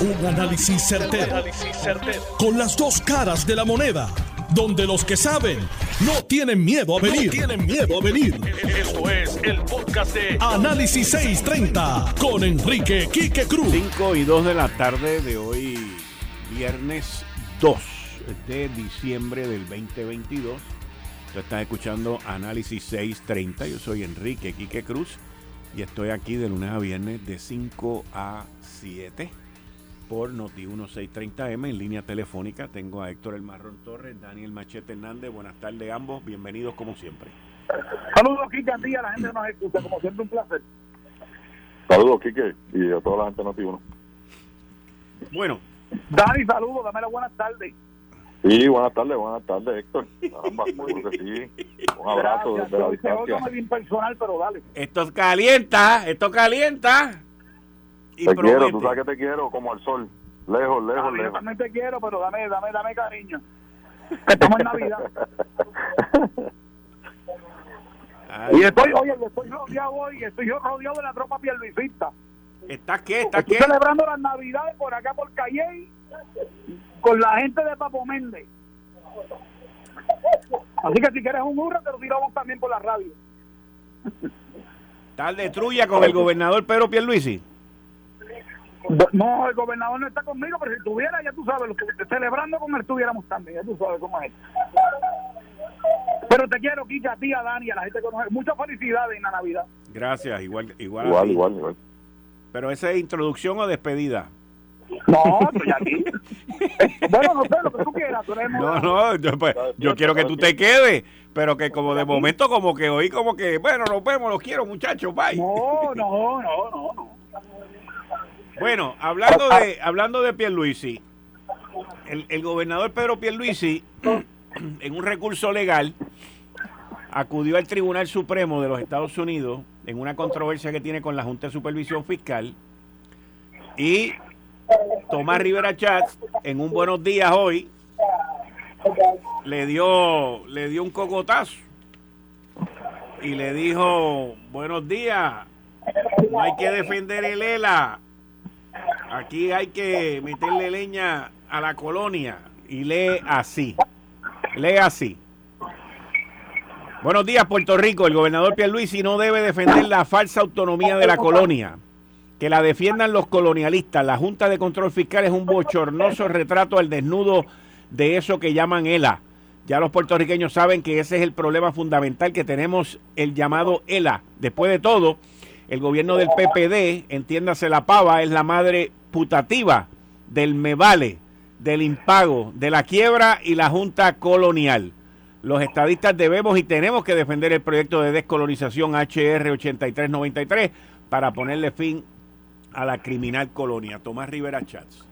Un análisis certero, Con las dos caras de la moneda. Donde los que saben no tienen miedo a venir. tienen miedo a venir. Esto es el podcast de Análisis 630 con Enrique Quique Cruz. 5 y 2 de la tarde de hoy, viernes 2 de diciembre del 2022. Usted está escuchando Análisis 630. Yo soy Enrique Quique Cruz y estoy aquí de lunes a viernes de 5 a 7 por Noti 1630M en línea telefónica. Tengo a Héctor El Marrón Torres, Daniel Machete Hernández. Buenas tardes ambos, bienvenidos como siempre. Saludos, Quique, a ti, a la gente nos escucha, como siempre un placer. Saludos, Quique, y a toda la gente de Noti 1. Bueno. Dani, saludos, dame la buenas tardes. Sí, buenas tardes, buenas tardes, Héctor. Caramba, que sí. Un abrazo desde la distancia. personal, pero dale. Esto calienta, esto calienta. Y te quiero, tú sabes que te quiero, como el sol. Lejos, lejos, lejos. Yo también te quiero, pero dame, dame, dame cariño. Estamos en Navidad. y estoy, oye, estoy rodeado hoy, estoy yo rodeado de la tropa pierluisista. ¿Estás qué? ¿Estás qué? celebrando las Navidades por acá por Calle con la gente de Papo Méndez. Así que si quieres un hurra, te lo tiramos también por la radio. Tal de trulla con el gobernador Pedro Pierluisi. No, el gobernador no está conmigo, pero si estuviera, ya tú sabes, lo que celebrando con él estuviéramos también, ya tú sabes cómo es. Pero te quiero, Kika, a ti, a Dani, a la gente que conoce. Muchas felicidades en la Navidad. Gracias, igual, igual. Igual, igual, igual. Pero esa es introducción o despedida. No, estoy aquí. bueno, no sé, lo que tú quieras. no, no, yo, pues, yo quiero que tú te quedes, pero que como de momento como que hoy como que, bueno, nos vemos, los quiero muchachos, bye. No, no, no, no, no. Bueno, hablando de, hablando de Pierluisi, el, el gobernador Pedro Pierluisi, en un recurso legal, acudió al Tribunal Supremo de los Estados Unidos en una controversia que tiene con la Junta de Supervisión Fiscal y Tomás Rivera Chatz, en un buenos días hoy, le dio, le dio un cocotazo y le dijo, buenos días, no hay que defender el ELA, aquí hay que meterle leña a la colonia y lee así, lee así. Buenos días, Puerto Rico. El gobernador Pierluisi no debe defender la falsa autonomía de la colonia que la defiendan los colonialistas. La Junta de Control Fiscal es un bochornoso retrato al desnudo de eso que llaman ELA. Ya los puertorriqueños saben que ese es el problema fundamental que tenemos, el llamado ELA. Después de todo, el gobierno del PPD, entiéndase la pava, es la madre putativa del me vale, del impago, de la quiebra y la Junta Colonial. Los estadistas debemos y tenemos que defender el proyecto de descolonización HR 8393 para ponerle fin a la criminal colonia. Tomás Rivera Chats.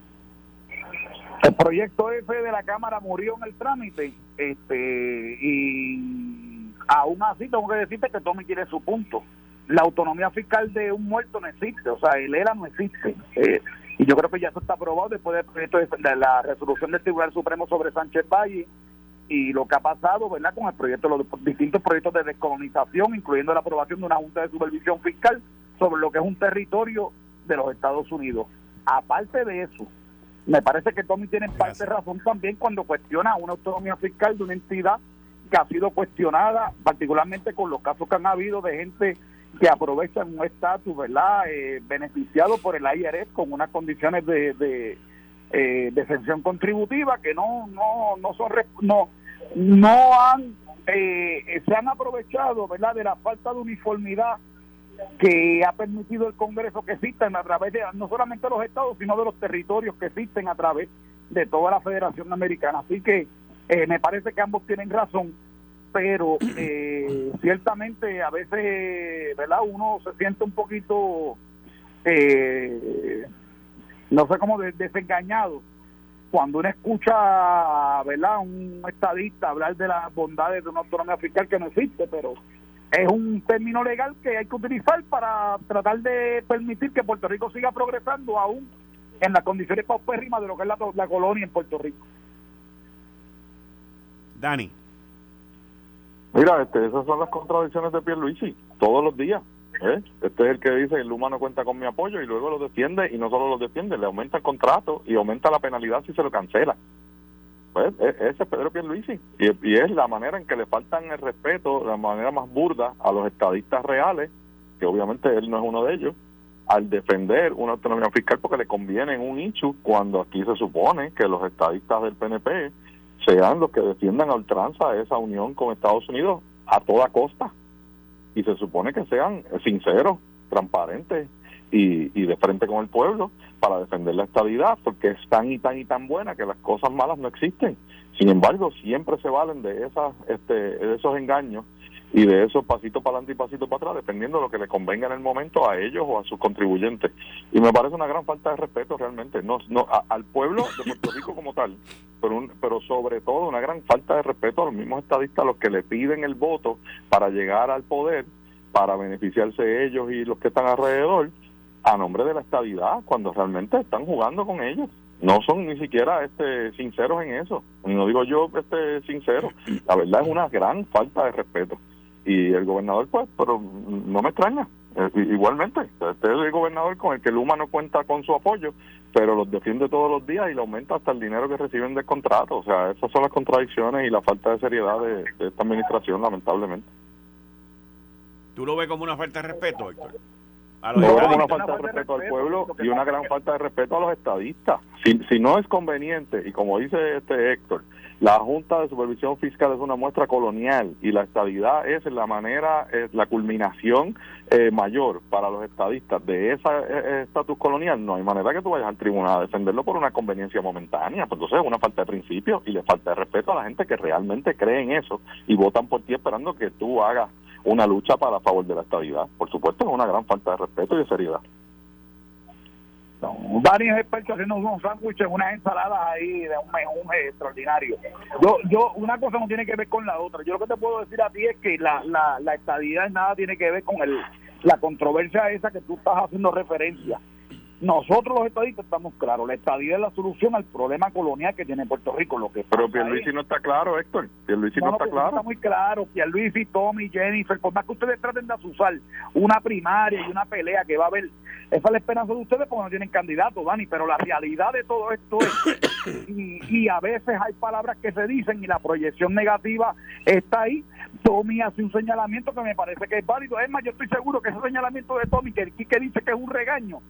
El proyecto F de la Cámara murió en el trámite este y aún así tengo que decirte que Tommy quiere su punto. La autonomía fiscal de un muerto no existe, o sea, el ERA no existe. Eh, y yo creo que ya eso está aprobado después del proyecto de, la resolución del Tribunal Supremo sobre Sánchez Valle y lo que ha pasado, ¿verdad?, con el proyecto, los distintos proyectos de descolonización, incluyendo la aprobación de una Junta de Supervisión Fiscal sobre lo que es un territorio de los Estados Unidos. Aparte de eso, me parece que Tommy tiene parte de razón también cuando cuestiona una autonomía fiscal de una entidad que ha sido cuestionada, particularmente con los casos que han habido de gente que aprovechan un estatus, ¿verdad?, eh, beneficiado por el IRS con unas condiciones de, de, eh, contributiva que no no no son no no han eh, se han aprovechado, ¿verdad?, de la falta de uniformidad que ha permitido el Congreso que existan a través de no solamente los estados, sino de los territorios que existen a través de toda la Federación Americana. Así que eh, me parece que ambos tienen razón, pero eh, ciertamente a veces, ¿verdad? Uno se siente un poquito, eh, no sé cómo, desengañado cuando uno escucha, ¿verdad? Un estadista hablar de las bondades de una autonomía fiscal que no existe, pero es un término legal que hay que utilizar para tratar de permitir que Puerto Rico siga progresando aún en las condiciones paupérrimas de lo que es la, colonia en Puerto Rico. Dani. Mira, este, esas son las contradicciones de Pierluisi, todos los días. ¿eh? Este es el que dice, el humano cuenta con mi apoyo y luego lo defiende y no solo lo defiende, le aumenta el contrato y aumenta la penalidad si se lo cancela. Pues e, ese es Pedro Pierluisi y, y es la manera en que le faltan el respeto, la manera más burda a los estadistas reales, que obviamente él no es uno de ellos, al defender una autonomía fiscal porque le conviene en un nicho cuando aquí se supone que los estadistas del PNP sean los que defiendan a ultranza esa unión con Estados Unidos a toda costa y se supone que sean sinceros, transparentes y, y de frente con el pueblo para defender la estabilidad porque es tan y tan y tan buena que las cosas malas no existen. Sin embargo, siempre se valen de esas este, de esos engaños y de esos pasitos para adelante y pasitos para atrás, dependiendo de lo que le convenga en el momento a ellos o a sus contribuyentes. Y me parece una gran falta de respeto realmente, no, no al pueblo de Puerto Rico como tal, pero, pero sobre todo una gran falta de respeto a los mismos estadistas, los que le piden el voto para llegar al poder, para beneficiarse ellos y los que están alrededor, a nombre de la estabilidad, cuando realmente están jugando con ellos no son ni siquiera este sinceros en eso. No digo yo este sincero, la verdad es una gran falta de respeto y el gobernador pues pero no me extraña. Eh, igualmente este es el gobernador con el que Luma no cuenta con su apoyo pero los defiende todos los días y le aumenta hasta el dinero que reciben del contrato. O sea esas son las contradicciones y la falta de seriedad de, esta administración lamentablemente. Tú lo ves como una falta de respeto Héctor lo como una falta de respeto al pueblo y una gran falta de respeto a los estadistas. Si, si no es conveniente y como dice este Héctor la Junta de Supervisión Fiscal es una muestra colonial y la estabilidad es la manera, es la culminación eh, mayor para los estadistas de ese eh, eh, estatus colonial. No hay manera que tú vayas al tribunal a defenderlo por una conveniencia momentánea. Pues entonces es una falta de principio y le falta de respeto a la gente que realmente cree en eso y votan por ti esperando que tú hagas una lucha para favor de la estabilidad. Por supuesto es una gran falta de respeto y de seriedad. Varios expertos haciendo unos sándwiches, unas ensaladas ahí de un menú extraordinario. Yo, yo, una cosa no tiene que ver con la otra. Yo lo que te puedo decir a ti es que la, la, la estadidad nada tiene que ver con el, la controversia esa que tú estás haciendo referencia. Nosotros los estadistas estamos claros, la estadía es la solución al problema colonial que tiene Puerto Rico. Lo que Pero Pierluisi no está claro, Héctor. Pierluisi no, no, está claro. Está muy claro. Pierluisi, Tommy, Jennifer, por más que ustedes traten de asusar una primaria y una pelea que va a haber, esa es la esperanza de ustedes porque no tienen candidato, Dani. Pero la realidad de todo esto es, y, y a veces hay palabras que se dicen y la proyección negativa está ahí. Tommy hace un señalamiento que me parece que es válido. Es más, yo estoy seguro que ese señalamiento de Tommy, que, que dice que es un regaño,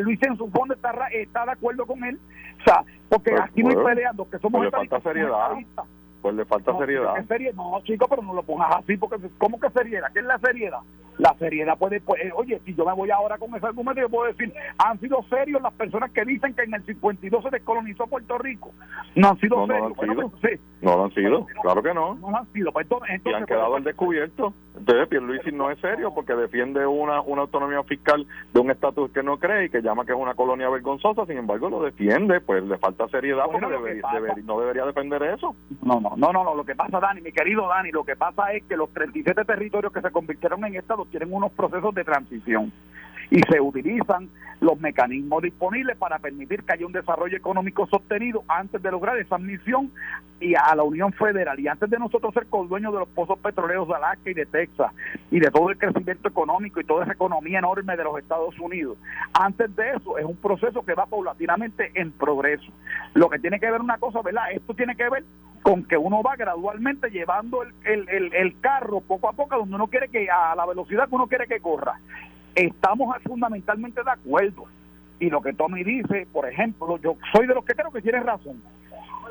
Luis en su fondo está, está de acuerdo con él. O sea, porque pues, aquí no hay peleando, que somos pues le falta seriedad. Pues le falta seriedad. No, chico, pero no lo pongas así, porque ¿cómo que seriedad? ¿Qué es la seriedad? La seriedad puede, pues, eh, oye, si yo me voy ahora con ese argumento, yo puedo decir, han sido serios las personas que dicen que en el 52 se descolonizó Puerto Rico. No han sido serios. No, lo han sido, no lo han sido. claro que no. No han sido. Pues, entonces, y han quedado al descubierto. Entonces, Pierluisi no es serio porque defiende una, una autonomía fiscal de un estatus que no cree y que llama que es una colonia vergonzosa, sin embargo lo defiende, pues le falta seriedad porque no debería defender eso. No, no, no, no, no, lo que pasa, Dani, mi querido Dani, lo que pasa es que los 37 territorios que se convirtieron en estados tienen unos procesos de transición y se utilizan los mecanismos disponibles para permitir que haya un desarrollo económico sostenido antes de lograr esa misión y a la Unión Federal. Y antes de nosotros ser dueños de los pozos petroleros de Alaska y de Texas y de todo el crecimiento económico y toda esa economía enorme de los Estados Unidos, antes de eso es un proceso que va paulatinamente en progreso. Lo que tiene que ver una cosa, ¿verdad? Esto tiene que ver con que uno va gradualmente llevando el, el, el, carro poco a poco donde uno quiere que, a la velocidad que uno quiere que corra. Estamos fundamentalmente de acuerdo. Y lo que Tommy dice, por ejemplo, yo soy de los que creo que tiene razón.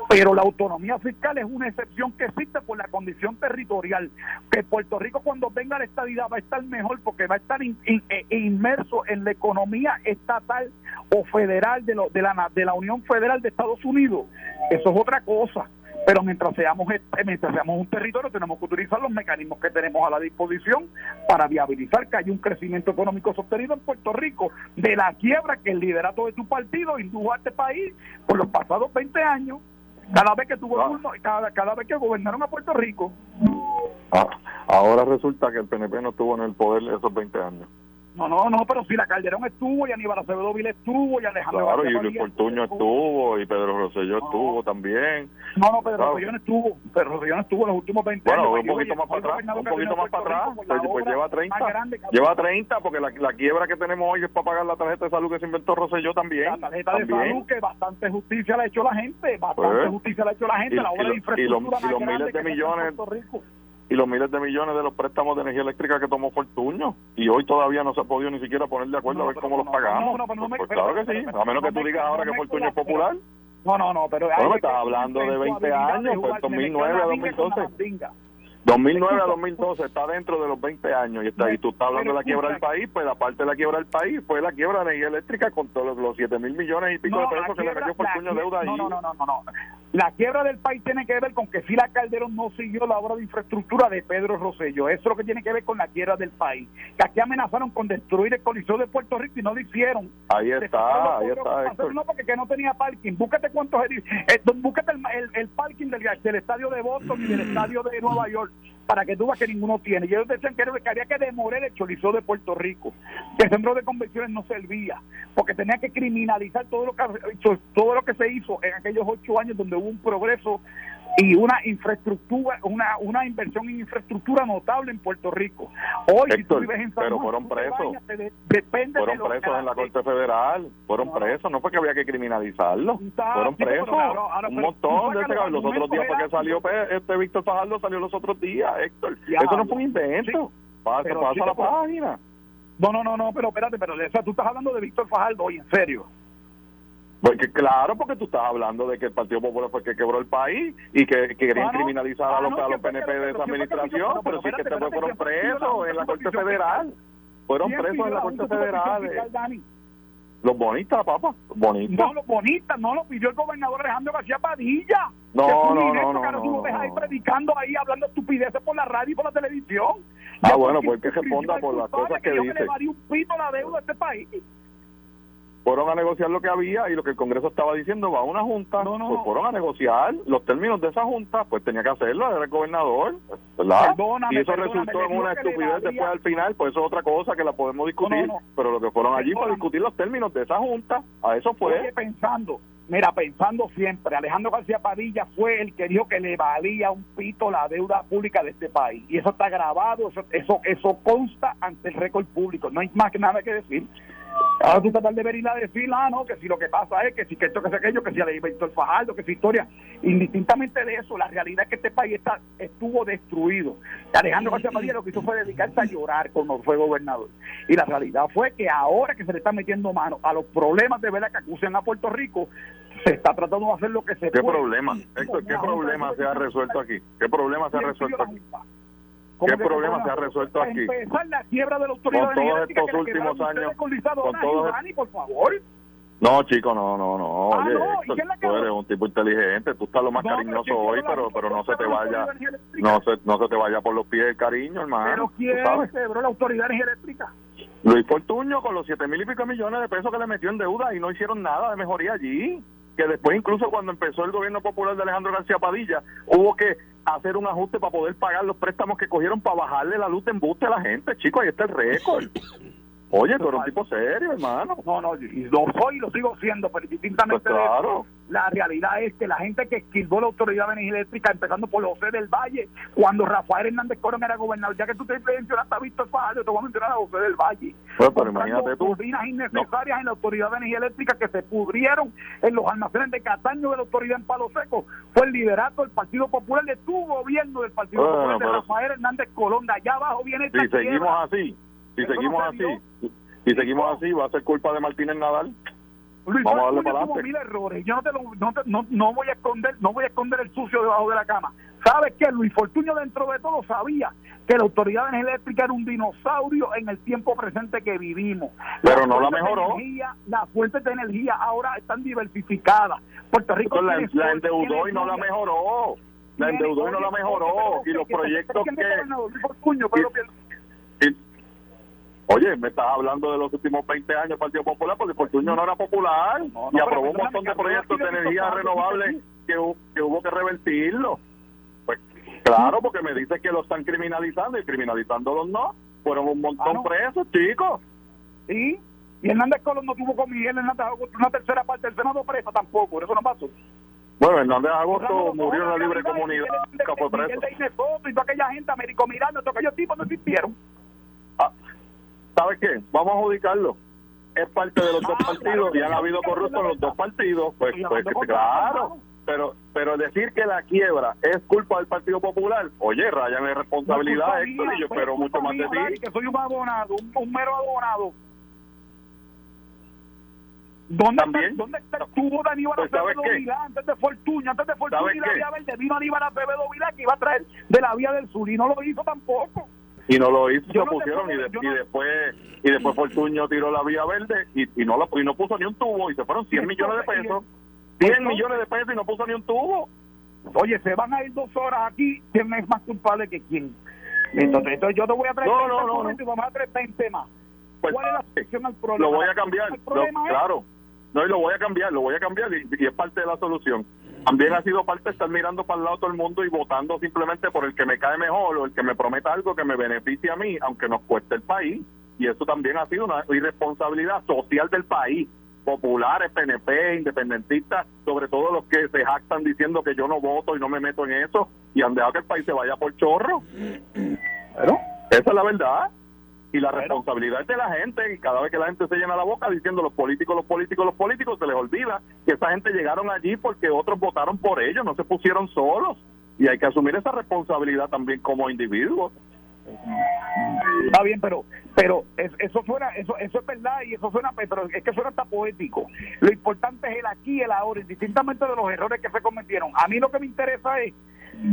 Pero la autonomía fiscal es una excepción que existe por la condición territorial. Que Puerto Rico cuando venga la estadidad va a estar mejor porque va a estar e, inmerso en la economía estatal o federal de, lo, de, la, de la Unión Federal de Estados Unidos. Eso es otra cosa. Pero mientras seamos, mientras seamos un territorio, tenemos que utilizar los mecanismos que tenemos a la disposición para viabilizar que haya un crecimiento económico sostenido en Puerto Rico, de la quiebra que el liderato de tu partido indujo a este país por los pasados 20 años, cada vez que tuvo ah. cada, cada vez que gobernaron a Puerto Rico. Ah, ahora resulta que el PNP no estuvo en el poder esos 20 años. No, no, no, pero si la Calderón estuvo, y Aníbal Acevedo Vila estuvo, y Alejandro Claro, y Luis Fortuño estuvo, y Pedro Rosselló estuvo también. No, no, Pedro claro. Rosselló no estuvo, Pedro Rosselló no estuvo en los últimos 20 años. Bueno, un poquito más para atrás, un poquito más para atrás, pues, pues lleva 30, lleva 30, porque la, la, quiebra que tenemos hoy es para pagar la tarjeta de salud que se inventó Rosselló también. La tarjeta de salud que bastante justicia le ha hecho la gente, bastante pues, justicia le ha hecho la gente, la obra de infraestructura y los, miles de millones y los miles de millones de los préstamos de energía eléctrica que tomó Fortuño y hoy todavía no se ha podido ni siquiera poner de acuerdo a ver cómo los pagamos. pues, claro que sí, a menos que tú digas ahora que Fortuño es popular. No, no, no, pero... Bueno, me estás hablando de 20 años, pues 2009 a 2012. 2009 a 2012 está dentro de los 20 años y está y tú estás hablando de la quiebra del país, pues la parte de la quiebra del país fue la quiebra de energía eléctrica con todos los 7 mil millones y pico de pesos que le metió Fortuño deuda ahí. No, no, no, no, no. La quiebra del país tiene que ver con que si la Calderón no siguió la obra de infraestructura de Pedro Rosselló. Eso es lo que tiene que ver con la quiebra del país. Que aquí amenazaron con destruir el Coliseo de Puerto Rico y no lo hicieron. Ahí está, ahí está. No, porque que no tenía parking. Búscate cuántos... Eh, búscate el, el, parking del, del estadio de Boston y del estadio de Nueva York para que tú que ninguno tiene. Y ellos decían que, había que demoler el chorizo de Puerto Rico, que el centro de convenciones no servía, porque tenía que criminalizar todo lo que, todo lo que se hizo en aquellos ocho años donde hubo un progreso y una infraestructura, una, una inversión en infraestructura notable en Puerto Rico. Hoy, si tú vives en San pero fueron presos. depende fueron presos en la Corte Federal. Fueron presos, no fue que había que criminalizarlo. fueron presos. un montón de ese Los otros días, porque salió este Víctor Fajardo, salió los otros días, Héctor. Eso no fue un invento. pasa, pasa la página. No, no, no, no, pero espérate, pero o tú estás hablando de Víctor Fajardo hoy, en serio. Porque claro, porque tú estás hablando de que el Partido Popular fue el que quebró el país y que, querían criminalizar a los, a los PNP de esa administración, pero sí que te fueron presos en la Corte Federal. Fueron presos en la Corte Federal. Los bonistas, papá, bonitas. No, los bonistas, no lo pidió el gobernador Alejandro García Padilla. No, no, no, no, no, ahí predicando ahí, hablando estupideces por la radio y por la televisión. Ah, bueno, pues que responda por las cosas que, dice. le un pito la deuda a este país fueron a negociar lo que había y lo que el Congreso estaba diciendo va a una junta, pues fueron a negociar los términos de esa junta, pues tenía que hacerlo, era el gobernador, ¿verdad? y eso resultó en una estupidez después al final, pues eso es otra cosa que la podemos discutir, pero lo que fueron allí fue discutir los términos de esa junta, a eso fue. pensando, mira, pensando siempre, Alejandro García Padilla fue el que dijo que le valía un pito la deuda pública de este país, y eso está grabado, eso, eso, eso consta ante el récord público, no hay más que nada que decir. Ahora tú tratar de ver y la decir, ah, no, que si lo que pasa es que si que esto, que si aquello, que si le inventó el Fajardo, que si historia. Indistintamente de eso, la realidad es que este país está, estuvo destruido. Alejandro García Padilla lo que hizo fue dedicarse a llorar cuando fue gobernador. Y la realidad fue que ahora que se le está metiendo mano a los problemas de verdad que acusan a Puerto Rico, se está tratando de hacer lo que se ¿Qué Problema? ¿Qué problema se ha resuelto aquí? ¿Qué problema se ha resuelto aquí? ¿Qué problema se ha resuelto aquí? Empezar la quiebra de la autoridad con todos estos últimos años. Con todos por favor. No, chico, no, no, no. Ah, Oye, no, tú eres un tipo inteligente, tú estás lo más cariñoso hoy, pero pero no se te vaya, no se, no se te vaya por los pies el cariño, hermano. Pero ¿quién quebró la autoridad eléctrica? Luis Fortuño con los siete mil y pico millones de pesos que le metió en deuda y no hicieron nada de mejoría allí. Que después, incluso cuando empezó el gobierno popular de Alejandro García Padilla, hubo que hacer un ajuste para poder pagar los préstamos que cogieron para bajarle la luz de embuste a la gente, chico, ahí está el récord. Oye, tú eres un tipo serio, hermano. No, no, y lo soy y lo sigo siendo, pero distintamente pues claro. la realidad es que la gente que esquivó la Autoridad de Energía Eléctrica, empezando por José del Valle, cuando Rafael Hernández Corón era gobernador, ya que tú te mencionaste a Víctor Fajardo, te voy a mencionar a José del Valle. Pues, pero imagínate tú. innecesarias en la Autoridad de Energía Eléctrica que se pudrieron en los almacenes de Cataño de la Autoridad en Palo Seco. Fue el liderato del Partido Popular de tu gobierno del Partido Popular de Rafael Hernández Colón. De allá abajo viene esta Si seguimos así, si seguimos así, si seguimos así, va a ser culpa de Martínez Nadal. Luis Vamos a darle para adelante. mil errores. Yo no, te lo, no, no, no, voy a esconder, no voy a esconder el sucio debajo de la cama. ¿Sabes qué? Luis Fortuño dentro de todo sabía que la autoridad eléctrica era un dinosaurio en el tiempo presente que vivimos. Pero no la mejoró. las fuentes de energía ahora están diversificadas. Puerto Rico la, la endeudó y no la mejoró. La endeudó y no la mejoró. Y los proyectos que... Oye, me estás hablando de los últimos 20 años del Partido Popular, porque Fortunio no era popular y aprobó un montón de proyectos de energía renovable que, que hubo que revertirlo. Pues claro, porque me dice que lo están criminalizando y criminalizándolos no. Fueron un montón ah, presos, chicos. Sí, y Hernández Colón no tuvo con Miguel Hernández una tercera parte del Senado presa tampoco, por eso no pasó. Bueno, Hernández Agosto murió en la libre comunidad. Fue preso. Y toda aquella gente, Américo Miranda, todos aquellos tipos no existieron. Ah, ¿Sabes qué? Vamos a adjudicarlo. Es parte de los dos ah, partidos y han habido corruptos los dos partidos. Pues, pues claro. Pero, pero decir que la quiebra es culpa del Partido Popular, oye, rayan de responsabilidad, Héctor, y yo espero mucho más de ti. Que soy un abonado, un mero abonado ¿Dónde, ¿También? Está, ¿Dónde está, estuvo Aníbal pues, Acevedo Vilá antes de Fortuño? Antes de Fortuño y la Vía Verde vino Aníbal Acevedo Vilá que iba a traer de la Vía del Sur y no lo hizo tampoco. Y no lo hizo, se pusieron y, después y después Fortuño tiró la Vía Verde y, y no lo, y no puso ni un tubo y se fueron 100 millones de pesos. 100 millones de pesos y no puso ni un tubo. Oye, se van a ir dos horas aquí, ¿quién es más culpable que quién? Entonces, entonces yo te voy a traer no, no, no, y vamos a traer 20 más. Pues, ¿Cuál es la solución al problema? Lo voy a cambiar, claro. No, y lo voy a cambiar, lo voy a cambiar y, es parte de la solución. También ha sido parte de estar mirando para el lado todo el mundo y votando simplemente por el que me cae mejor o el que me prometa algo que me beneficie a mí, aunque nos cueste el país. Y eso también ha sido una irresponsabilidad social del país. Populares, PNP, independentistas, sobre todo los que se jactan diciendo que yo no voto y no me meto en eso y han dejado que el país se vaya por chorro. Pero, esa es la verdad y la responsabilidad es de la gente y cada vez que la gente se llena la boca diciendo los políticos, los políticos, los políticos, se les olvida que esa gente llegaron allí porque otros votaron por ellos, no se pusieron solos y hay que asumir esa responsabilidad también como individuos. Está bien, pero pero eso suena, eso eso es verdad y eso suena, pero es que suena hasta poético. Lo importante es el aquí y el ahora, indistintamente de los errores que se cometieron. A mí lo que me interesa es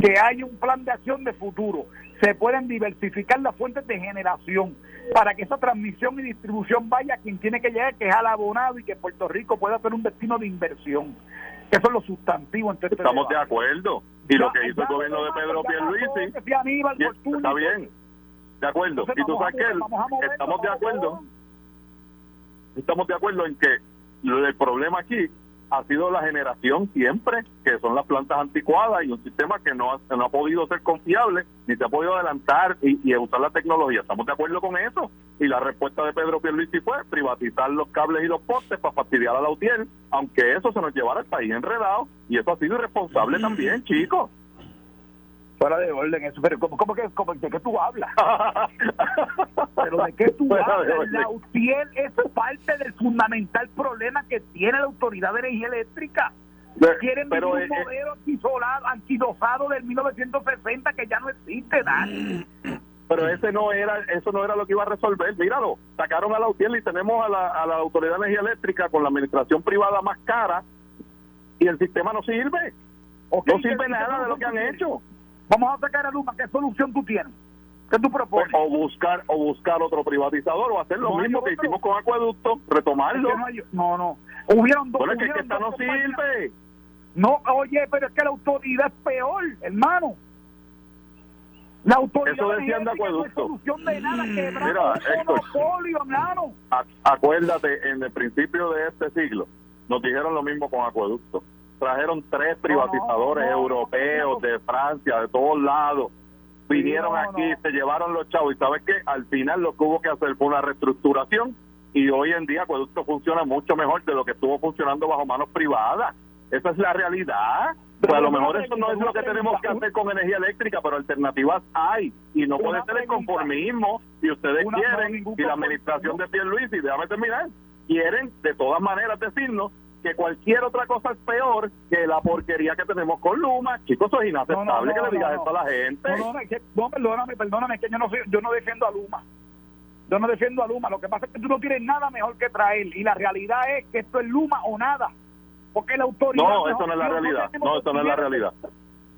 que haya un plan de acción de futuro. Se pueden diversificar las fuentes de generación para que esa transmisión y distribución vaya a quien tiene que llegar, que es al abonado y que Puerto Rico pueda ser un destino de inversión. Eso es lo sustantivo. Este Estamos de acuerdo. Y lo que hizo el gobierno de Pedro Pierluisi... Está bien, de acuerdo. y tú sabes que estamos de acuerdo. Estamos de acuerdo en que el problema aquí ha sido la generación siempre, que son las plantas anticuadas y un sistema que no ha, no ha podido ser confiable, ni se ha podido adelantar y, usar la tecnología. ¿Estamos de acuerdo con eso? Y la respuesta de Pedro Pierluisi fue privatizar los cables y los postes para fastidiar a la UTIER, aunque eso se nos llevara al país enredado, y eso ha sido irresponsable también, chicos fuera de orden eso pero ¿cómo, que, cómo, de qué tú hablas? pero de qué tú hablas la UTIEL es parte del fundamental problema que tiene la autoridad de energía eléctrica. Quieren pero, un eh, eh, modelo anquilosado del 1960 que ya no existe Dan. Pero ese no era eso no era lo que iba a resolver. Míralo sacaron a la UTIEL y tenemos a la, a la autoridad de energía eléctrica con la administración privada más cara y el sistema no sirve. No sirve nada de lo que han hecho Vamos a sacar a Luma, ¿qué solución tú tienes? ¿Qué tú propones? O buscar o buscar otro privatizador o hacer lo mismo que hicimos con Acueducto, retomarlo. no, no, Hubieron dos. Bueno, es que esta no sirve. No, oye, pero es que la autoridad es peor, hermano. La autoridad Eso decían de acueducto. No solución de nada, Mira, monopolio, hermano. Acuérdate, en el principio de este siglo, nos dijeron lo mismo con acueducto trajeron tres privatizadores europeos de Francia, de todos lados. Vinieron aquí, se llevaron los chavos. Y sabes que al final lo que hubo que hacer fue una reestructuración y hoy en día Acueducto funciona mucho mejor de lo que estuvo funcionando bajo manos privadas. Esa es la realidad. Pues a lo mejor eso no es lo que tenemos que hacer con energía eléctrica, pero alternativas hay y no puede ser el conformismo. Si ustedes quieren y la administración de Pierluisi, déjame terminar, quieren de todas maneras decirnos que cualquier otra cosa es peor que la porquería que tenemos con Luma. Chicos, eso es inaceptable que le digas esto a la gente. No, perdóname, perdóname, que yo no, yo no defiendo a Luma. Yo no defiendo a Luma. Lo que pasa es que tú no tienes nada mejor que traer. Y la realidad es que esto es Luma o nada. Porque la autoridad. No, eso no es la realidad. No, eso no es la realidad.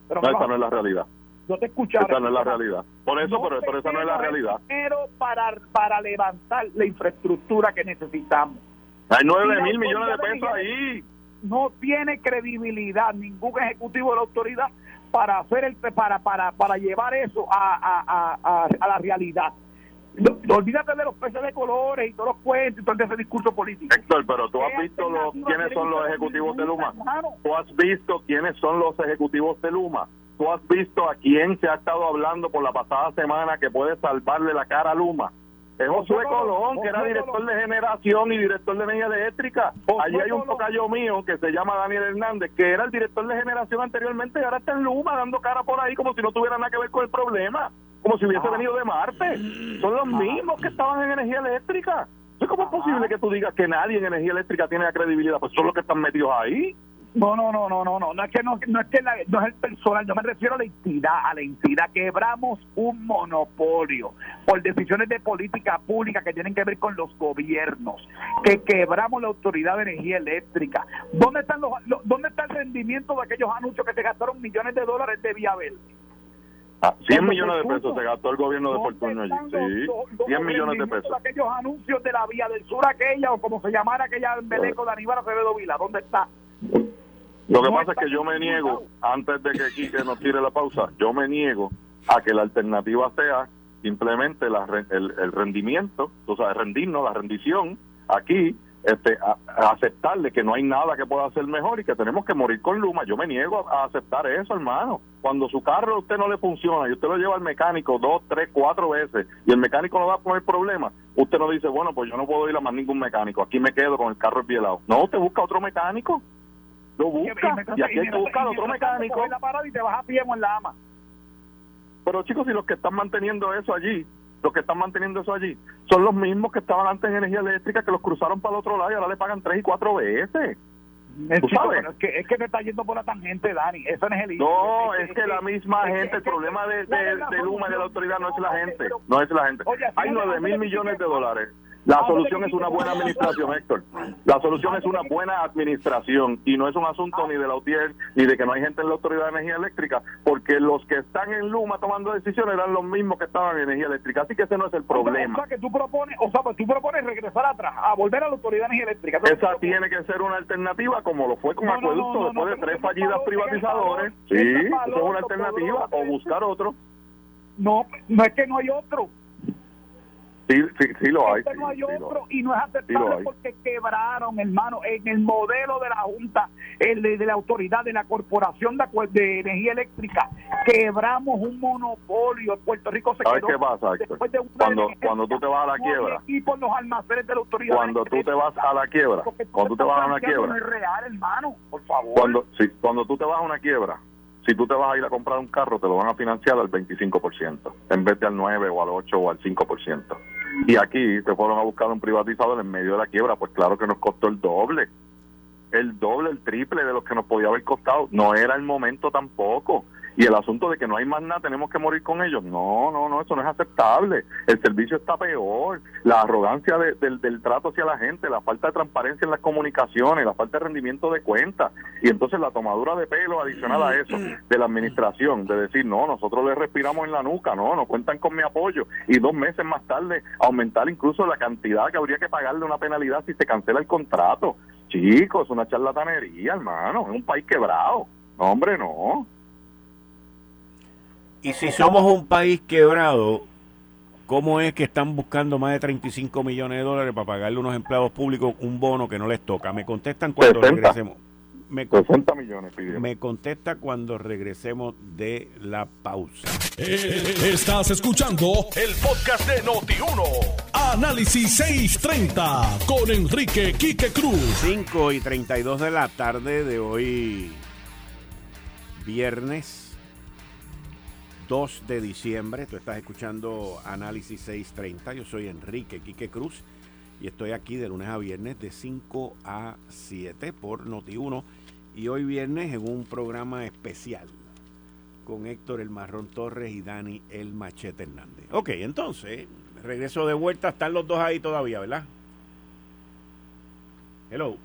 no, esa no es la realidad. Yo te escuchaba. Esa no es la realidad. Por eso, pero, por eso no es la realidad. Pero para, para levantar la infraestructura que necesitamos. Hay nueve mil millones de pesos ahí. No tiene credibilidad ningún ejecutivo de la autoridad para hacer el para para para llevar eso a, a, a, la realidad. olvídate de los peces de colores y todos los cuentos y todo ese discurso político. Héctor, pero tú has visto los, quiénes son los ejecutivos de Luma. Tú has visto quiénes son los ejecutivos de Luma. Tú has visto a quién se ha estado hablando por la pasada semana que puede salvarle la cara a Luma Es Josué Colón, que era director de generación y director de energía eléctrica. Allí hay un tocayo mío que se llama Daniel Hernández, que era el director de generación anteriormente y ahora está en Luma dando cara por ahí como si no tuviera nada que ver con el problema, como si hubiese venido de Marte. Son los mismos que estaban en energía eléctrica. ¿Cómo es posible que tú digas que nadie en energía eléctrica tiene la credibilidad? Pues son los que están metidos ahí. No, no, no, no, no, no, no es que no, no es que no es el personal, yo me refiero a la entidad, a la entidad. Quebramos un monopolio por decisiones de política pública que tienen que ver con los gobiernos, que quebramos la autoridad de energía eléctrica. ¿Dónde están los, dónde está el rendimiento de aquellos anuncios que se gastaron millones de dólares de Vía Verde? Ah, 100 millones de pesos se gastó el gobierno de Fortunio allí. Sí, 100 millones de pesos. Aquellos anuncios de la Vía del Sur, aquella, o como se llamara aquella embeleco de Aníbal Acevedo Vila, ¿dónde está? Lo que pasa es que yo me niego, antes de que Quique nos tire la pausa, yo me niego a que la alternativa sea simplemente la, el, el, rendimiento, o sea, rendirnos, la rendición aquí, este, a, aceptarle que no hay nada que pueda hacer mejor y que tenemos que morir con Luma. Yo me niego a, aceptar eso, hermano. Cuando su carro a usted no le funciona y usted lo lleva al mecánico dos, tres, cuatro veces y el mecánico no va a poner problema, usted no dice, bueno, pues yo no puedo ir a más ningún mecánico, aquí me quedo con el carro lado No, usted busca otro mecánico lo busca y, aquí hay que buscar otro mecánico. y te vas a pie en la ama. Pero chicos, y los que están manteniendo eso allí, los que están manteniendo eso allí, son los mismos que estaban antes en energía eléctrica, que los cruzaron para el otro lado y ahora le pagan tres y cuatro veces. Es, que, es que me está yendo por la tangente, Dani. Eso no es el No, es, que, la misma gente, el problema de, de, de Luma y de la autoridad no es la gente. No es la gente. Hay nueve mil millones de dólares la solución es una buena administración, Héctor. La solución es una buena administración y no es un asunto ni de la UTIER ni de que no hay gente en la Autoridad de Energía Eléctrica, porque los que están en Luma tomando decisiones eran los mismos que estaban en Energía Eléctrica. Así que ese no es el problema. O sea, que tú propones, o sea, pues tú propones regresar atrás, a volver a la Autoridad de Energía Eléctrica. Esa tiene que ser una alternativa, como lo fue con Acueducto después de tres fallidas privatizadores. Sí, eso es una alternativa, o buscar otro. No, no es que no hay otro Sí, sí, sí lo hay. no hay otro y no es aceptable porque quebraron, hermano, en el modelo de la Junta, el de, la autoridad de la Corporación de, de, Energía Eléctrica, quebramos un monopolio. Puerto Rico se ¿Sabes qué pasa, cuando, cuando tú te vas a la quiebra. Y por los almacenes de la autoridad. Cuando tú te vas a la quiebra. Cuando tú te vas a una quiebra. Es real, hermano, por favor. Cuando, sí, cuando tú te vas a una quiebra, si tú te vas a ir a comprar un carro, te lo van a financiar al 25%, en vez de al 9 o al 8 o al 5%. Y aquí te fueron a buscar un privatizador en medio de la quiebra, pues claro que nos costó el doble. El doble, el triple de lo que nos podía haber costado. No era el momento tampoco. Y el asunto de que no hay más nada, tenemos que morir con ellos. No, no, no, eso no es aceptable. El servicio está peor. La arrogancia del, trato hacia la gente, la falta de transparencia en las comunicaciones, la falta de rendimiento de cuentas. Y entonces la tomadura de pelo adicional a eso de la administración, de decir, no, nosotros le respiramos en la nuca, no, no cuentan con mi apoyo. Y dos meses más tarde aumentar incluso la cantidad que habría que pagarle una penalidad si se cancela el contrato. Chicos, es una charlatanería, hermano. Es un país quebrado. No, hombre, no. Y si somos un país quebrado, ¿cómo es que están buscando más de 35 millones de dólares para pagarle a unos empleados públicos un bono que no les toca? Me contestan cuando regresemos. Me, 60 millones Me contesta cuando regresemos de la pausa. Eh, estás escuchando el podcast de Noti1. Análisis 630 con Enrique Quique Cruz. 5 y 32 de la tarde de hoy, viernes 2 de diciembre. Tú estás escuchando Análisis 630. Yo soy Enrique Quique Cruz y estoy aquí de lunes a viernes de 5 a 7 por Noti1. Y hoy viernes en un programa especial con Héctor El Marrón Torres y Dani El Machete Hernández. Ok, entonces, regreso de vuelta. Están los dos ahí todavía, ¿verdad? Hello.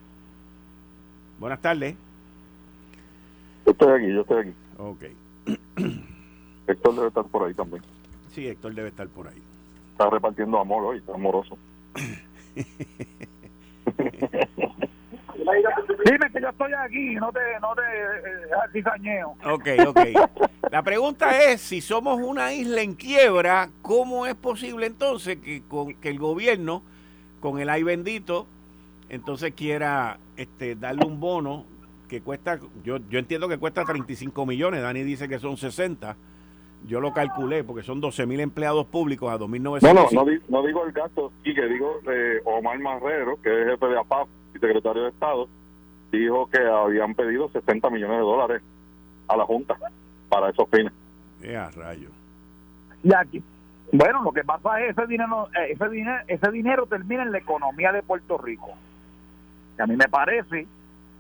Buenas tardes. Yo estoy aquí, yo estoy aquí. Ok. Héctor debe estar por ahí también. Sí, Héctor debe estar por ahí. Está repartiendo amor hoy, está amoroso. Dime que yo estoy aquí, no te, no te eh, Ok, ok. La pregunta es, si somos una isla en quiebra, ¿cómo es posible entonces que, con, que el gobierno, con el ay bendito, entonces quiera este, darle un bono que cuesta, yo, yo entiendo que cuesta 35 millones, Dani dice que son 60 yo lo calculé porque son 12 mil empleados públicos a 2.900. No, no, no, no, digo el gasto, y que digo eh, Omar Marrero, que es jefe de APAP y secretario de Estado, dijo que habían pedido 60 millones de dólares a la Junta para esos fines. ¡Qué rayo! Y aquí, bueno, lo que pasa es ese dinero, eh, ese dinero, ese dinero termina en la economía de Puerto Rico. Y a mí me parece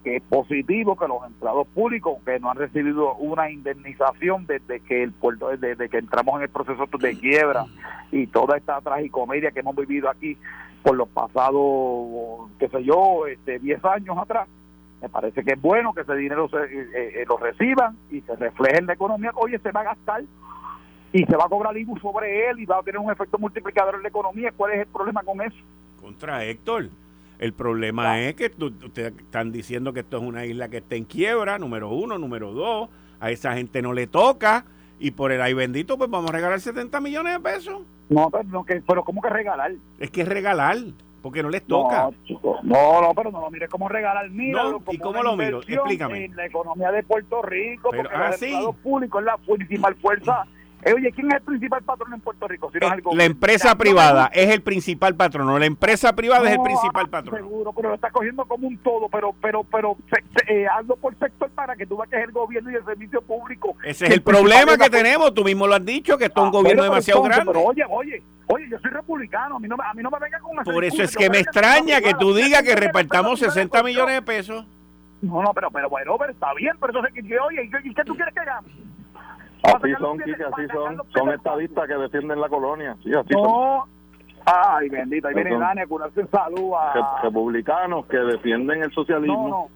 que es positivo que los empleados públicos que no han recibido una indemnización desde que el puerto desde que entramos en el proceso de quiebra y toda esta tragicomedia que hemos vivido aquí por los pasados qué sé yo este 10 años atrás me parece que es bueno que ese dinero se, eh, eh, lo reciban y se refleje en la economía. Oye se va a gastar y se va a cobrar IBU sobre él y va a tener un efecto multiplicador en la economía. ¿cuál es el problema con eso? contra Héctor el problema es que ustedes están diciendo que esto es una isla que está en quiebra, número uno, número dos, a esa gente no le toca y por el ay bendito pues vamos a regalar 70 millones de pesos. No, pero, no, que, pero ¿cómo que regalar? Es que es regalar, porque no les toca. No, no, pero no lo mires como regalar, míralo ¿Y cómo lo miro? Explícame. En la economía de Puerto Rico, porque ah, el público es la principal fuerza eh, oye, ¿quién es el principal patrón en Puerto Rico? Si la empresa privada es el principal patrón. La empresa privada es el principal patrón. Seguro, pero lo está cogiendo como un todo, pero pero pero eh, por sector para que tú veas que es el gobierno y el servicio público. Ese es el, problema que tenemos. Tú mismo lo has dicho, que esto es un ah, gobierno demasiado grande. Pero oye, oye, oye, yo soy republicano. A mí no, a mí no me venga con una Por eso es que me extraña que tú digas que repartamos 60 millones de pesos. No, no, pero, pero bueno, pero está bien, pero eso es que, oye, ¿y qué tú quieres que hagamos? Así son, Kike, así son. Son estadistas que defienden la colonia. Sí, así no. Ay, bendita, ahí viene Dani a curarse en salud. Republicanos que defienden el socialismo.